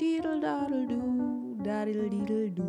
Didel-dadel-du, dadel-didel-du.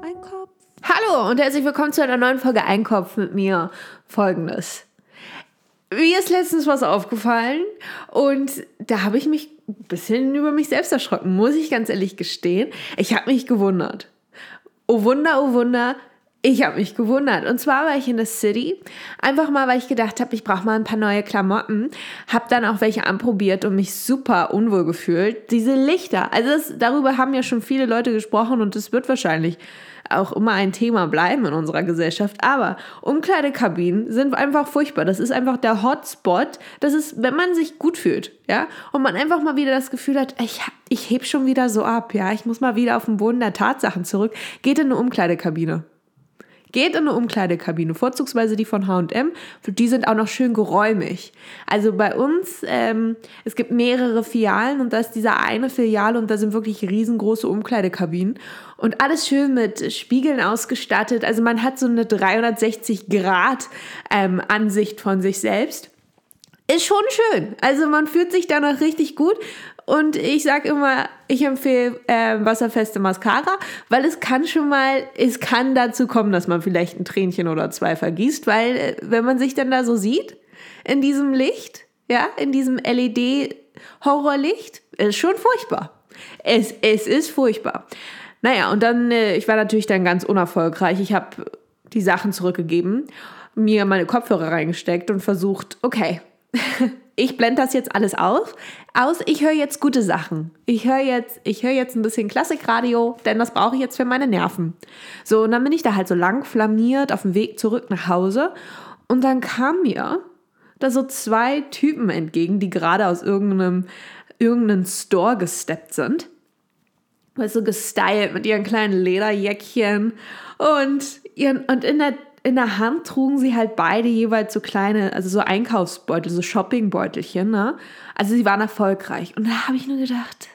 Ein Kopf. Hallo und herzlich willkommen zu einer neuen Folge Einkopf mit mir. Folgendes. Mir ist letztens was aufgefallen und da habe ich mich ein bisschen über mich selbst erschrocken, muss ich ganz ehrlich gestehen. Ich habe mich gewundert. Oh Wunder, oh Wunder, ich habe mich gewundert. Und zwar war ich in der City, einfach mal, weil ich gedacht habe, ich brauche mal ein paar neue Klamotten. Habe dann auch welche anprobiert und mich super unwohl gefühlt. Diese Lichter, also das, darüber haben ja schon viele Leute gesprochen und es wird wahrscheinlich auch immer ein Thema bleiben in unserer Gesellschaft. Aber Umkleidekabinen sind einfach furchtbar. Das ist einfach der Hotspot. Das ist, wenn man sich gut fühlt, ja, und man einfach mal wieder das Gefühl hat, ich, ich heb schon wieder so ab, ja, ich muss mal wieder auf den Boden der Tatsachen zurück, geht in eine Umkleidekabine. Geht in eine Umkleidekabine, vorzugsweise die von HM. Die sind auch noch schön geräumig. Also bei uns, ähm, es gibt mehrere Filialen und da ist dieser eine Filiale und da sind wirklich riesengroße Umkleidekabinen. Und alles schön mit Spiegeln ausgestattet. Also man hat so eine 360 Grad ähm, Ansicht von sich selbst ist schon schön. Also man fühlt sich danach richtig gut. Und ich sage immer, ich empfehle äh, wasserfeste Mascara, weil es kann schon mal, es kann dazu kommen, dass man vielleicht ein Tränchen oder zwei vergießt, weil äh, wenn man sich dann da so sieht, in diesem Licht, ja, in diesem LED-Horrorlicht, ist schon furchtbar. Es, es ist furchtbar. Naja, und dann, äh, ich war natürlich dann ganz unerfolgreich. Ich habe die Sachen zurückgegeben, mir meine Kopfhörer reingesteckt und versucht, okay, ich blende das jetzt alles aus. aus. Ich höre jetzt gute Sachen. Ich höre jetzt, ich jetzt ein bisschen Klassikradio, denn das brauche ich jetzt für meine Nerven. So, und dann bin ich da halt so lang flamiert auf dem Weg zurück nach Hause. Und dann kam mir da so zwei Typen entgegen, die gerade aus irgendeinem, irgendeinem Store gesteppt sind. Weißt du, gestylt mit ihren kleinen Lederjäckchen und, ihren, und in der in der Hand trugen sie halt beide jeweils so kleine, also so Einkaufsbeutel, so Shoppingbeutelchen, ne? Also sie waren erfolgreich. Und da habe ich nur gedacht,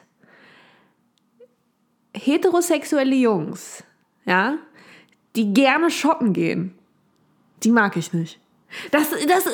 heterosexuelle Jungs, ja, die gerne shoppen gehen, die mag ich nicht. Das, das,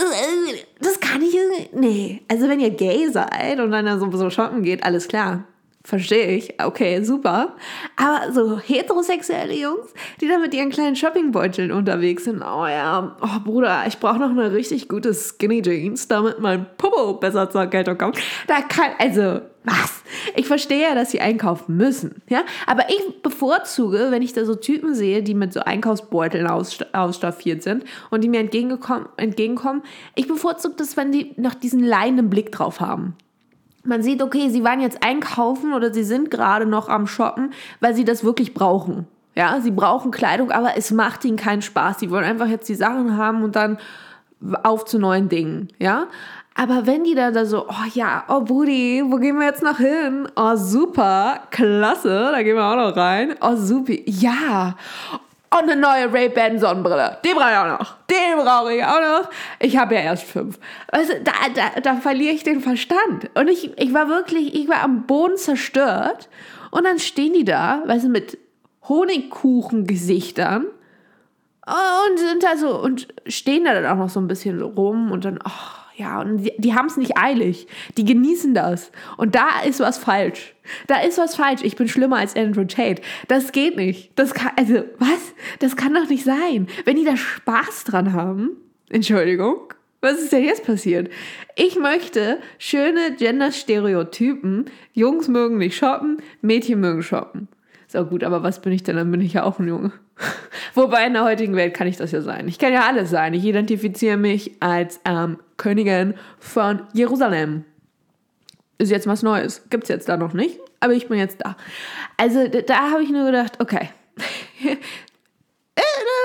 das kann ich, nee. Also wenn ihr gay seid und dann so shoppen geht, alles klar verstehe ich, okay, super. Aber so heterosexuelle Jungs, die da mit ihren kleinen Shoppingbeuteln unterwegs sind, oh ja, oh Bruder, ich brauche noch eine richtig gute Skinny Jeans, damit mein Popo besser zur Geltung kommt. Da kann, also, was? Ich verstehe ja, dass sie einkaufen müssen, ja, aber ich bevorzuge, wenn ich da so Typen sehe, die mit so Einkaufsbeuteln ausstaffiert sind und die mir entgegenkommen, ich bevorzuge das, wenn die noch diesen leidenden Blick drauf haben man sieht, okay, sie waren jetzt einkaufen oder sie sind gerade noch am Shoppen, weil sie das wirklich brauchen. Ja, sie brauchen Kleidung, aber es macht ihnen keinen Spaß. Sie wollen einfach jetzt die Sachen haben und dann auf zu neuen Dingen. Ja, aber wenn die da, da so, oh ja, oh Brudi, wo gehen wir jetzt noch hin? Oh super, klasse, da gehen wir auch noch rein. Oh super, ja. Und eine neue Ray-Ban Sonnenbrille. Die brauche ich auch noch. Die brauche ich auch noch. Ich habe ja erst fünf. Also da, da, da verliere ich den Verstand. Und ich, ich war wirklich, ich war am Boden zerstört. Und dann stehen die da, weißt du, mit Honigkuchengesichtern und sind da so und stehen da dann auch noch so ein bisschen rum und dann, ach, ja, und die, die haben es nicht eilig. Die genießen das. Und da ist was falsch. Da ist was falsch. Ich bin schlimmer als Andrew Tate. Das geht nicht. Das kann, also, was? Das kann doch nicht sein. Wenn die da Spaß dran haben, Entschuldigung, was ist denn jetzt passiert? Ich möchte schöne Gender-Stereotypen. Jungs mögen nicht shoppen, Mädchen mögen shoppen. Ist auch gut, aber was bin ich denn? Dann bin ich ja auch ein Junge. Wobei in der heutigen Welt kann ich das ja sein. Ich kann ja alles sein. Ich identifiziere mich als ähm, Königin von Jerusalem. Ist jetzt was Neues. Gibt es jetzt da noch nicht, aber ich bin jetzt da. Also da, habe ich nur gedacht, okay, äh,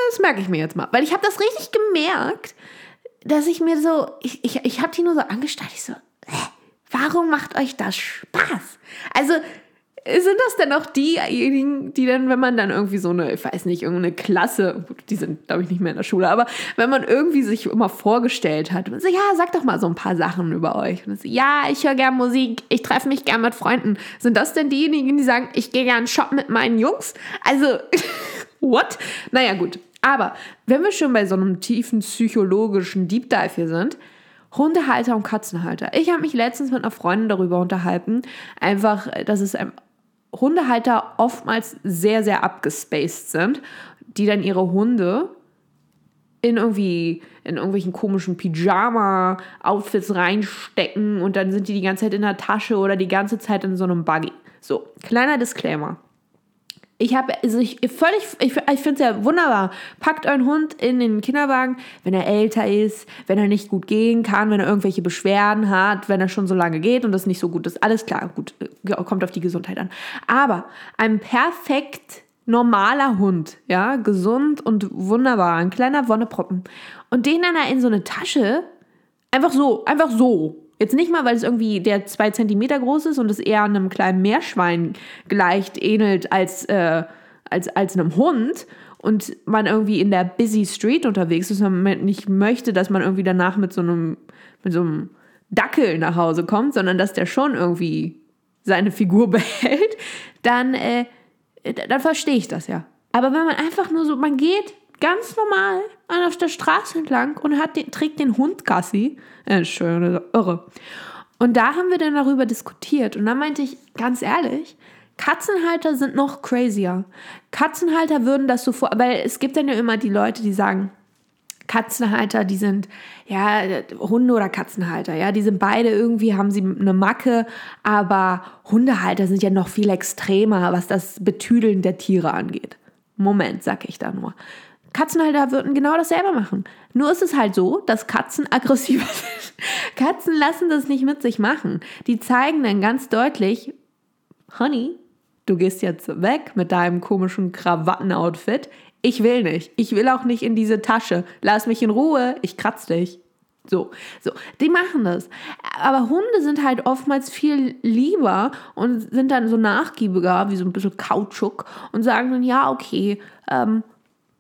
das merke ich mir jetzt mal. Weil ich habe das richtig gemerkt, dass ich mir so, ich, ich, ich habe die nur so angestarrt. Ich so, äh, warum macht euch das Spaß? Also sind das denn auch diejenigen, die dann, wenn man dann irgendwie so eine, ich weiß nicht, irgendeine Klasse, die sind, glaube ich, nicht mehr in der Schule, aber wenn man irgendwie sich immer vorgestellt hat, so, ja, sag doch mal so ein paar Sachen über euch. So, ja, ich höre gern Musik, ich treffe mich gern mit Freunden. Sind das denn diejenigen, die sagen, ich gehe gern shoppen mit meinen Jungs? Also, what? Naja, gut. Aber wenn wir schon bei so einem tiefen psychologischen Deep Dive hier sind, Hundehalter und Katzenhalter. Ich habe mich letztens mit einer Freundin darüber unterhalten, einfach, dass es ein Hundehalter oftmals sehr, sehr abgespaced sind, die dann ihre Hunde in irgendwie in irgendwelchen komischen Pyjama-Outfits reinstecken und dann sind die die ganze Zeit in der Tasche oder die ganze Zeit in so einem Buggy. So, kleiner Disclaimer. Ich habe, also ich völlig, ich, ich finde es ja wunderbar. Packt euren Hund in den Kinderwagen, wenn er älter ist, wenn er nicht gut gehen kann, wenn er irgendwelche Beschwerden hat, wenn er schon so lange geht und das nicht so gut ist. Alles klar, gut, kommt auf die Gesundheit an. Aber ein perfekt normaler Hund, ja, gesund und wunderbar, ein kleiner Wonneproppen. Und den dann in so eine Tasche, einfach so, einfach so, Jetzt nicht mal, weil es irgendwie der zwei Zentimeter groß ist und es eher einem kleinen Meerschwein gleicht, ähnelt als, äh, als, als einem Hund und man irgendwie in der Busy Street unterwegs ist und man nicht möchte, dass man irgendwie danach mit so einem, mit so einem Dackel nach Hause kommt, sondern dass der schon irgendwie seine Figur behält, dann, äh, dann verstehe ich das ja. Aber wenn man einfach nur so, man geht ganz normal auf der Straße entlang und hat den, trägt den Hund Gassi. Äh, schön, irre. Und da haben wir dann darüber diskutiert. Und dann meinte ich, ganz ehrlich, Katzenhalter sind noch crazier. Katzenhalter würden das so vor, weil es gibt dann ja immer die Leute, die sagen, Katzenhalter, die sind ja Hunde oder Katzenhalter, ja, die sind beide irgendwie haben sie eine Macke, aber Hundehalter sind ja noch viel extremer, was das Betüdeln der Tiere angeht. Moment, sag ich da nur. Katzenhalter würden genau dasselbe machen. Nur ist es halt so, dass Katzen aggressiver sind. Katzen lassen das nicht mit sich machen. Die zeigen dann ganz deutlich, Honey, du gehst jetzt weg mit deinem komischen Krawattenoutfit. Ich will nicht. Ich will auch nicht in diese Tasche. Lass mich in Ruhe. Ich kratz dich. So, so, die machen das. Aber Hunde sind halt oftmals viel lieber und sind dann so nachgiebiger, wie so ein bisschen Kautschuk und sagen dann, ja, okay, ähm,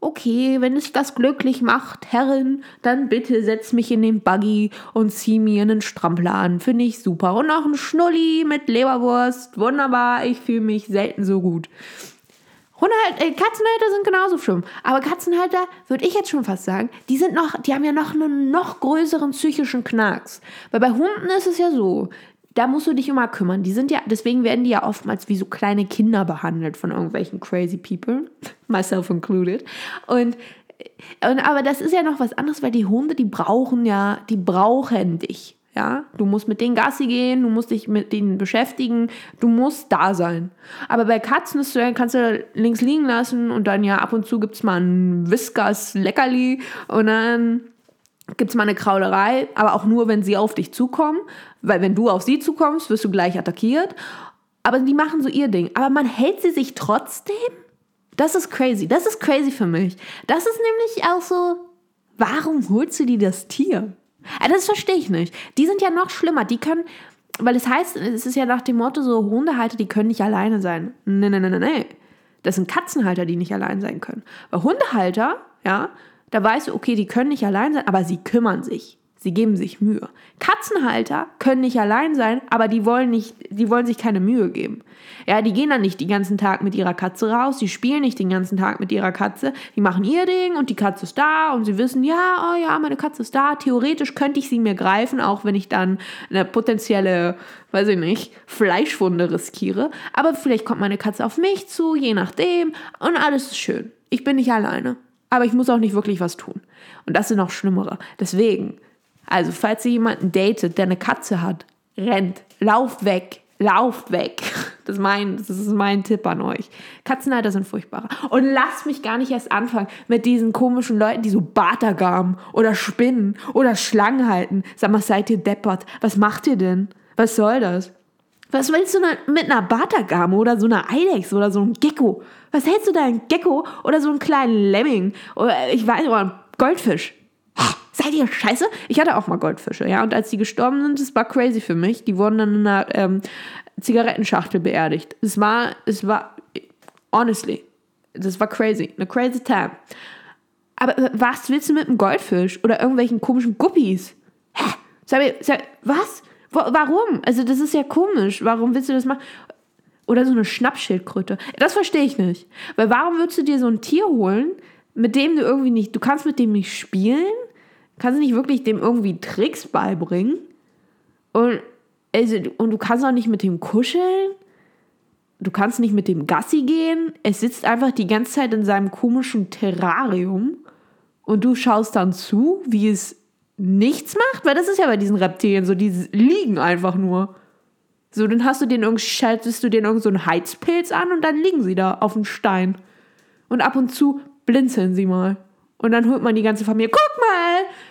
okay, wenn es das glücklich macht, Herrin, dann bitte setz mich in den Buggy und zieh mir einen Strampler an. Finde ich super. Und noch ein Schnulli mit Leberwurst. Wunderbar, ich fühle mich selten so gut. Hundehalter, äh, Katzenhalter sind genauso schlimm. Aber Katzenhalter, würde ich jetzt schon fast sagen, die sind noch, die haben ja noch einen noch größeren psychischen Knacks. Weil bei Hunden ist es ja so, da musst du dich immer kümmern. Die sind ja, deswegen werden die ja oftmals wie so kleine Kinder behandelt von irgendwelchen crazy people, myself included. Und, und aber das ist ja noch was anderes, weil die Hunde, die brauchen ja, die brauchen dich. Ja, du musst mit denen Gassi gehen, du musst dich mit denen beschäftigen, du musst da sein. Aber bei Katzen ist, kannst du links liegen lassen und dann ja ab und zu gibt es mal ein Whiskers Leckerli und dann gibt es mal eine Kraulerei, aber auch nur, wenn sie auf dich zukommen, weil wenn du auf sie zukommst, wirst du gleich attackiert. Aber die machen so ihr Ding. Aber man hält sie sich trotzdem? Das ist crazy. Das ist crazy für mich. Das ist nämlich auch so, warum holst du dir das Tier? Das verstehe ich nicht. Die sind ja noch schlimmer. Die können, weil es heißt, es ist ja nach dem Motto so, Hundehalter, die können nicht alleine sein. Nee, nee, nee, nee, nee. Das sind Katzenhalter, die nicht allein sein können. Weil Hundehalter, ja, da weißt du, okay, die können nicht allein sein, aber sie kümmern sich. Sie geben sich Mühe. Katzenhalter können nicht allein sein, aber die wollen nicht, die wollen sich keine Mühe geben. Ja, die gehen dann nicht den ganzen Tag mit ihrer Katze raus, die spielen nicht den ganzen Tag mit ihrer Katze, die machen ihr Ding und die Katze ist da und sie wissen, ja, oh ja, meine Katze ist da. Theoretisch könnte ich sie mir greifen, auch wenn ich dann eine potenzielle, weiß ich nicht, Fleischwunde riskiere. Aber vielleicht kommt meine Katze auf mich zu, je nachdem, und alles ist schön. Ich bin nicht alleine. Aber ich muss auch nicht wirklich was tun. Und das ist noch schlimmere. Deswegen, also falls ihr jemanden datet, der eine Katze hat, rennt, lauft weg, lauft weg. Das ist, mein, das ist mein Tipp an euch. Katzenhalter sind furchtbarer. Und lasst mich gar nicht erst anfangen mit diesen komischen Leuten, die so Bartagamen oder Spinnen oder Schlangen halten. Sag mal, seid ihr deppert? Was macht ihr denn? Was soll das? Was willst du mit einer Bartagame oder so einer Eidechse oder so einem Gecko? Was hältst du da, ein Gecko oder so einen kleinen Lemming? Oder ich weiß, oder ein Goldfisch? Seid ihr scheiße? Ich hatte auch mal Goldfische, ja. Und als die gestorben sind, das war crazy für mich. Die wurden dann in einer ähm, Zigarettenschachtel beerdigt. Es war, es war, honestly, das war crazy. Eine crazy time. Aber äh, was willst du mit einem Goldfisch oder irgendwelchen komischen Guppies? Hä? Sag mir, sag, was? Warum? Also, das ist ja komisch. Warum willst du das machen? Oder so eine Schnappschildkröte. Das verstehe ich nicht. Weil warum würdest du dir so ein Tier holen, mit dem du irgendwie nicht, du kannst mit dem nicht spielen, Kannst nicht wirklich dem irgendwie Tricks beibringen? Und, also, und du kannst auch nicht mit dem kuscheln? Du kannst nicht mit dem Gassi gehen? Es sitzt einfach die ganze Zeit in seinem komischen Terrarium und du schaust dann zu, wie es nichts macht? Weil das ist ja bei diesen Reptilien so, die liegen einfach nur. So, dann hast du den irgendwie, schaltest du den irgend so einen Heizpilz an und dann liegen sie da auf dem Stein. Und ab und zu blinzeln sie mal. Und dann holt man die ganze Familie. Guck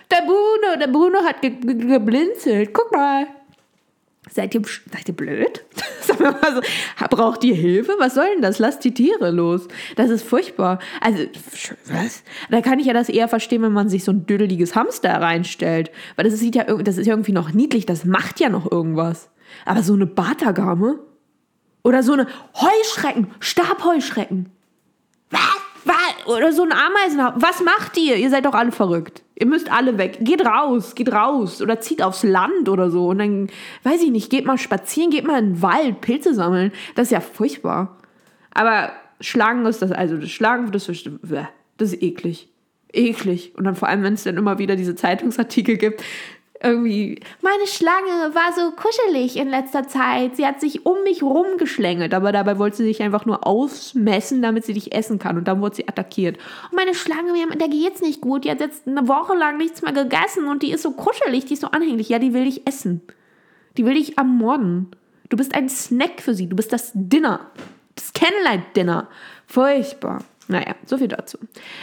der Bruno, der Bruno hat ge ge geblinzelt. Guck mal. Seid ihr, seid ihr blöd? Braucht ihr Hilfe? Was soll denn das? Lasst die Tiere los. Das ist furchtbar. Also, was? Da kann ich ja das eher verstehen, wenn man sich so ein düdeliges Hamster reinstellt. Weil das sieht ja, das ist irgendwie noch niedlich. Das macht ja noch irgendwas. Aber so eine Batagame? Oder so eine Heuschrecken, Stabheuschrecken. Was? Was? Oder so ein Ameisenhaufen. Was macht ihr? Ihr seid doch alle verrückt. Ihr müsst alle weg. Geht raus, geht raus. Oder zieht aufs Land oder so. Und dann, weiß ich nicht, geht mal spazieren, geht mal in den Wald, Pilze sammeln. Das ist ja furchtbar. Aber Schlangen ist das, also das Schlagen, das ist, das ist eklig. Eklig. Und dann vor allem, wenn es dann immer wieder diese Zeitungsartikel gibt, irgendwie, meine Schlange war so kuschelig in letzter Zeit. Sie hat sich um mich rumgeschlängelt, aber dabei wollte sie sich einfach nur ausmessen, damit sie dich essen kann. Und dann wurde sie attackiert. Und meine Schlange, der geht's nicht gut. Die hat jetzt eine Woche lang nichts mehr gegessen und die ist so kuschelig, die ist so anhänglich. Ja, die will dich essen. Die will dich ermorden. Du bist ein Snack für sie. Du bist das Dinner. Das Candlelight-Dinner. Furchtbar. Naja, so viel dazu.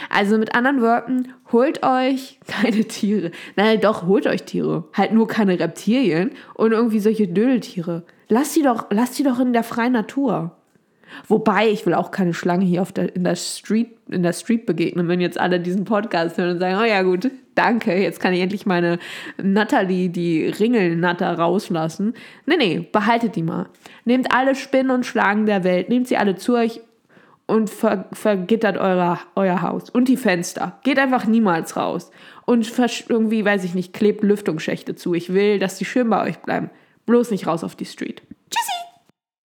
Also mit anderen Worten, holt euch keine Tiere. Nein, doch, holt euch Tiere. Halt nur keine Reptilien und irgendwie solche Dödeltiere. Lasst die doch, lasst die doch in der freien Natur. Wobei, ich will auch keine Schlange hier auf der, in, der Street, in der Street begegnen, wenn jetzt alle diesen Podcast hören und sagen, oh ja gut, danke, jetzt kann ich endlich meine Natalie, die Ringelnatter, rauslassen. Nee, nee, behaltet die mal. Nehmt alle Spinnen und Schlangen der Welt, nehmt sie alle zu euch und ver vergittert euer, euer Haus und die Fenster. Geht einfach niemals raus. Und irgendwie, weiß ich nicht, klebt Lüftungsschächte zu. Ich will, dass die schön bei euch bleiben. Bloß nicht raus auf die Street. Tschüssi!